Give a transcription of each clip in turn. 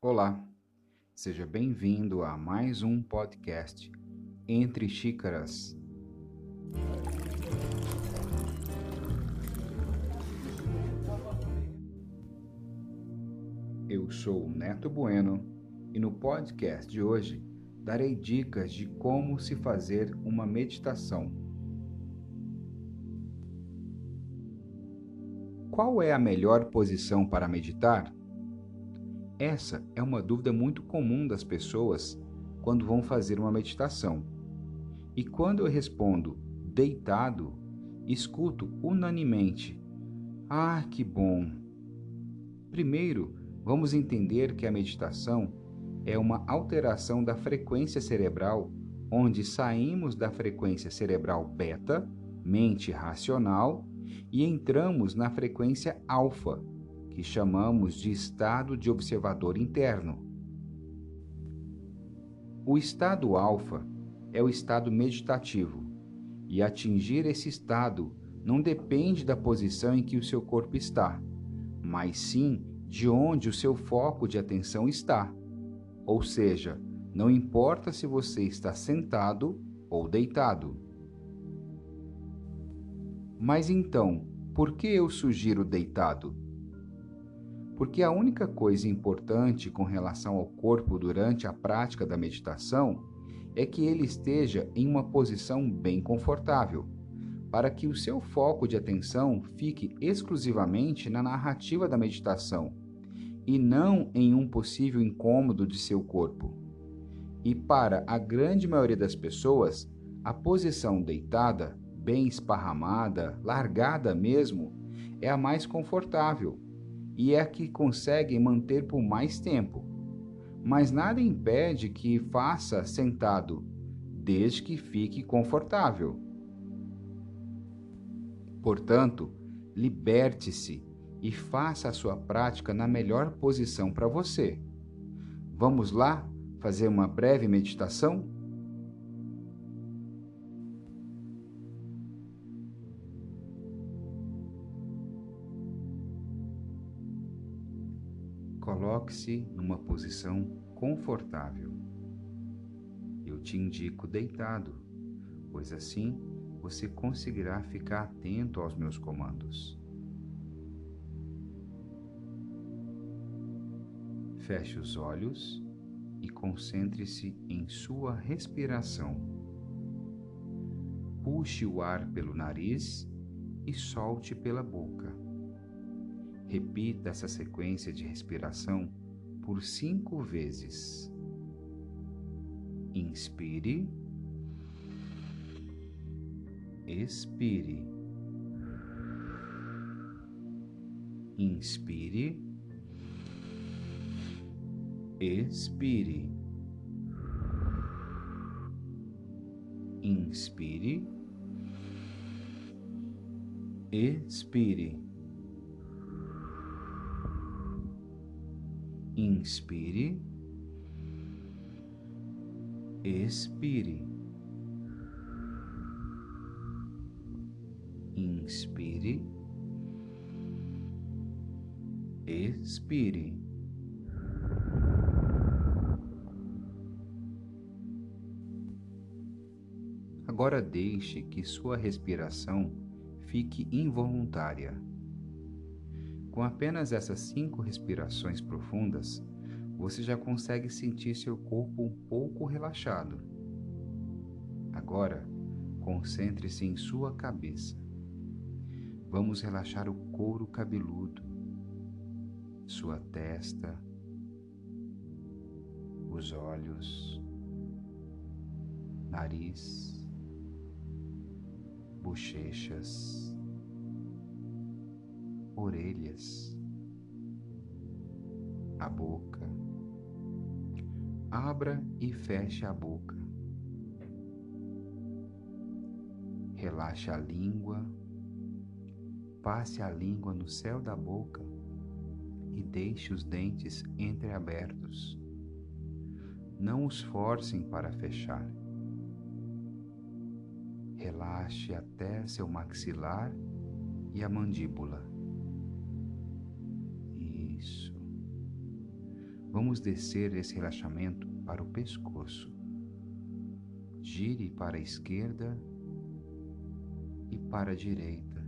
Olá, seja bem-vindo a mais um podcast Entre Xícaras. Eu sou o Neto Bueno e no podcast de hoje darei dicas de como se fazer uma meditação. Qual é a melhor posição para meditar? Essa é uma dúvida muito comum das pessoas quando vão fazer uma meditação. E quando eu respondo deitado, escuto unanimemente: Ah, que bom! Primeiro, vamos entender que a meditação é uma alteração da frequência cerebral, onde saímos da frequência cerebral beta, mente racional, e entramos na frequência alfa, que chamamos de estado de observador interno. O estado alfa é o estado meditativo, e atingir esse estado não depende da posição em que o seu corpo está, mas sim de onde o seu foco de atenção está. Ou seja, não importa se você está sentado ou deitado. Mas então, por que eu sugiro deitado? Porque a única coisa importante com relação ao corpo durante a prática da meditação é que ele esteja em uma posição bem confortável, para que o seu foco de atenção fique exclusivamente na narrativa da meditação e não em um possível incômodo de seu corpo. E para a grande maioria das pessoas, a posição deitada, bem esparramada, largada mesmo, é a mais confortável e é a que conseguem manter por mais tempo. Mas nada impede que faça sentado, desde que fique confortável. Portanto, liberte-se e faça a sua prática na melhor posição para você. Vamos lá fazer uma breve meditação? Coloque-se numa posição confortável. Eu te indico deitado, pois assim você conseguirá ficar atento aos meus comandos. Feche os olhos e concentre-se em sua respiração. Puxe o ar pelo nariz e solte pela boca. Repita essa sequência de respiração por cinco vezes. Inspire, expire, inspire, expire, inspire, expire. Inspire, expire. Inspire, expire. Agora deixe que sua respiração fique involuntária. Com apenas essas cinco respirações profundas, você já consegue sentir seu corpo um pouco relaxado. Agora, concentre-se em sua cabeça. Vamos relaxar o couro cabeludo, sua testa, os olhos, nariz, bochechas orelhas, a boca. Abra e feche a boca. Relaxe a língua. Passe a língua no céu da boca e deixe os dentes entreabertos. Não os forcem para fechar. Relaxe até seu maxilar e a mandíbula. Vamos descer esse relaxamento para o pescoço. Gire para a esquerda e para a direita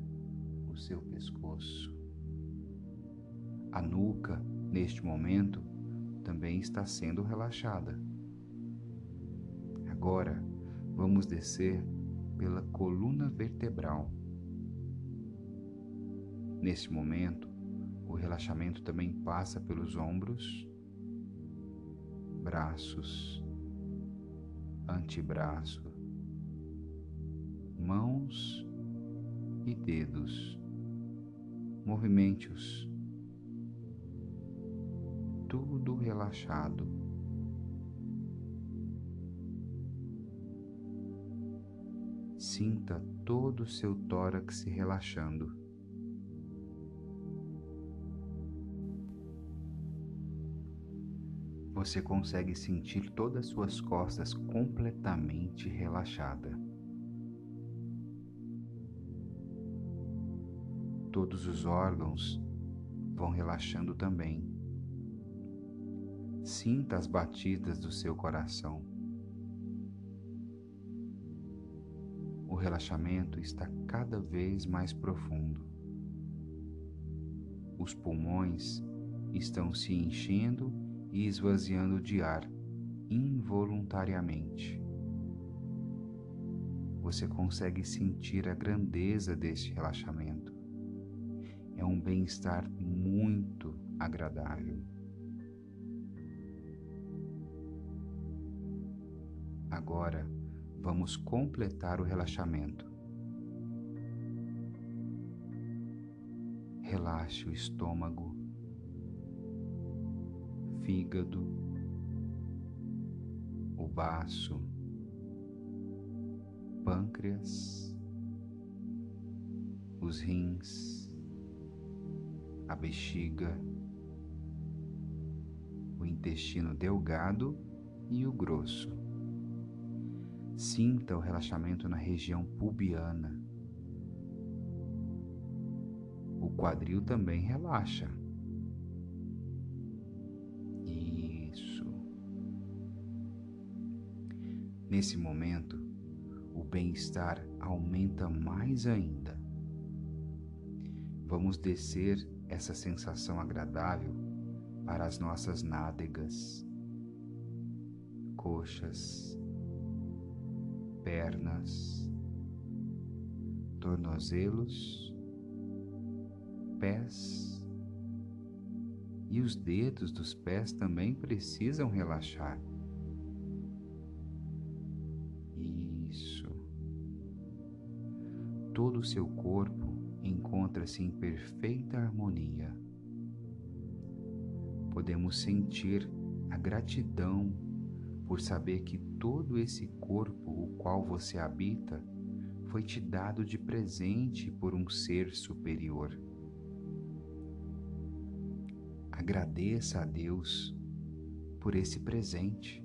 o seu pescoço. A nuca, neste momento, também está sendo relaxada. Agora, vamos descer pela coluna vertebral. Nesse momento, o relaxamento também passa pelos ombros, braços, antebraço, mãos e dedos. Movimente-os. Tudo relaxado. Sinta todo o seu tórax relaxando. Você consegue sentir todas as suas costas completamente relaxada. Todos os órgãos vão relaxando também. Sinta as batidas do seu coração. O relaxamento está cada vez mais profundo. Os pulmões estão se enchendo e esvaziando de ar involuntariamente. Você consegue sentir a grandeza deste relaxamento. É um bem-estar muito agradável. Agora vamos completar o relaxamento. Relaxe o estômago fígado, o baço, pâncreas, os rins, a bexiga, o intestino delgado e o grosso. Sinta o relaxamento na região pubiana. O quadril também relaxa. Nesse momento, o bem-estar aumenta mais ainda. Vamos descer essa sensação agradável para as nossas nádegas, coxas, pernas, tornozelos, pés e os dedos dos pés também precisam relaxar. Todo o seu corpo encontra-se em perfeita harmonia. Podemos sentir a gratidão por saber que todo esse corpo o qual você habita foi te dado de presente por um ser superior. Agradeça a Deus por esse presente.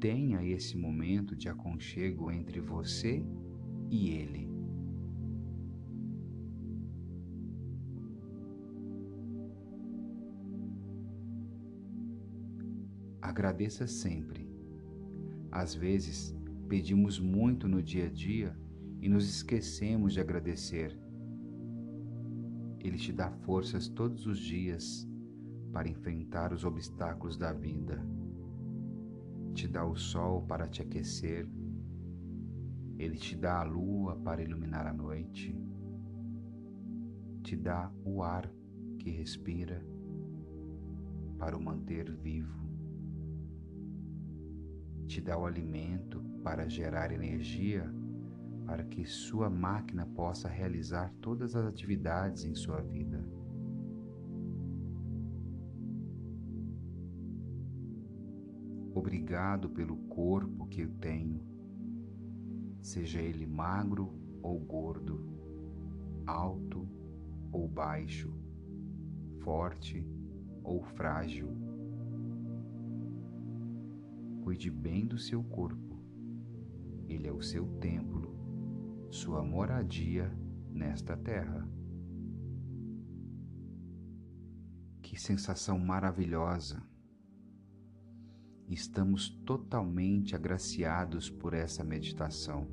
Tenha esse momento de aconchego entre você e Ele. Agradeça sempre. Às vezes, pedimos muito no dia a dia e nos esquecemos de agradecer. Ele te dá forças todos os dias para enfrentar os obstáculos da vida te dá o sol para te aquecer, ele te dá a lua para iluminar a noite, te dá o ar que respira para o manter vivo, te dá o alimento para gerar energia para que sua máquina possa realizar todas as atividades em sua vida. Obrigado pelo corpo que eu tenho, seja ele magro ou gordo, alto ou baixo, forte ou frágil. Cuide bem do seu corpo. Ele é o seu templo, sua moradia nesta terra. Que sensação maravilhosa! Estamos totalmente agraciados por essa meditação.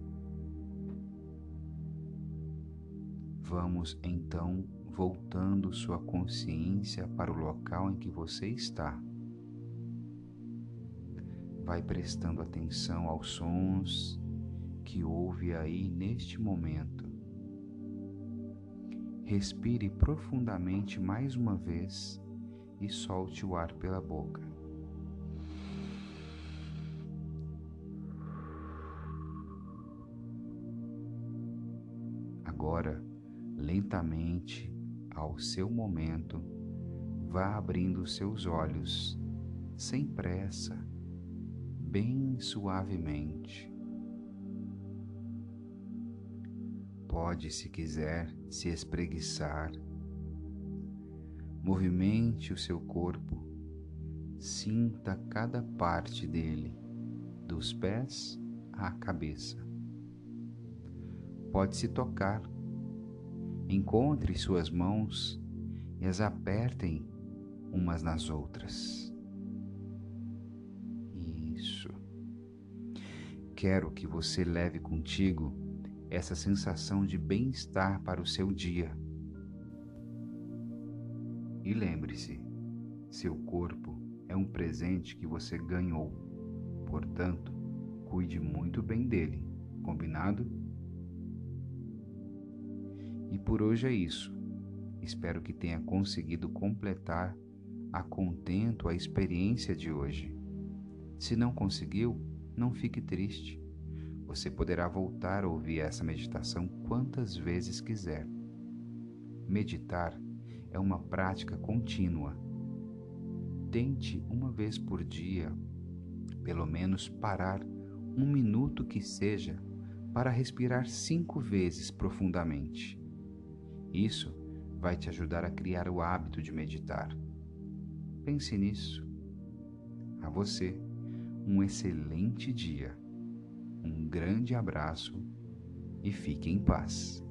Vamos então voltando sua consciência para o local em que você está. Vai prestando atenção aos sons que ouve aí neste momento. Respire profundamente mais uma vez e solte o ar pela boca. Agora, lentamente, ao seu momento, vá abrindo seus olhos, sem pressa, bem suavemente. Pode, se quiser, se espreguiçar. Movimente o seu corpo, sinta cada parte dele, dos pés à cabeça. Pode se tocar Encontre suas mãos e as apertem umas nas outras. Isso. Quero que você leve contigo essa sensação de bem-estar para o seu dia. E lembre-se, seu corpo é um presente que você ganhou. Portanto, cuide muito bem dele. Combinado? E por hoje é isso. Espero que tenha conseguido completar a contento a experiência de hoje. Se não conseguiu, não fique triste. Você poderá voltar a ouvir essa meditação quantas vezes quiser. Meditar é uma prática contínua. Tente uma vez por dia, pelo menos parar um minuto que seja, para respirar cinco vezes profundamente. Isso vai te ajudar a criar o hábito de meditar. Pense nisso. A você, um excelente dia, um grande abraço e fique em paz.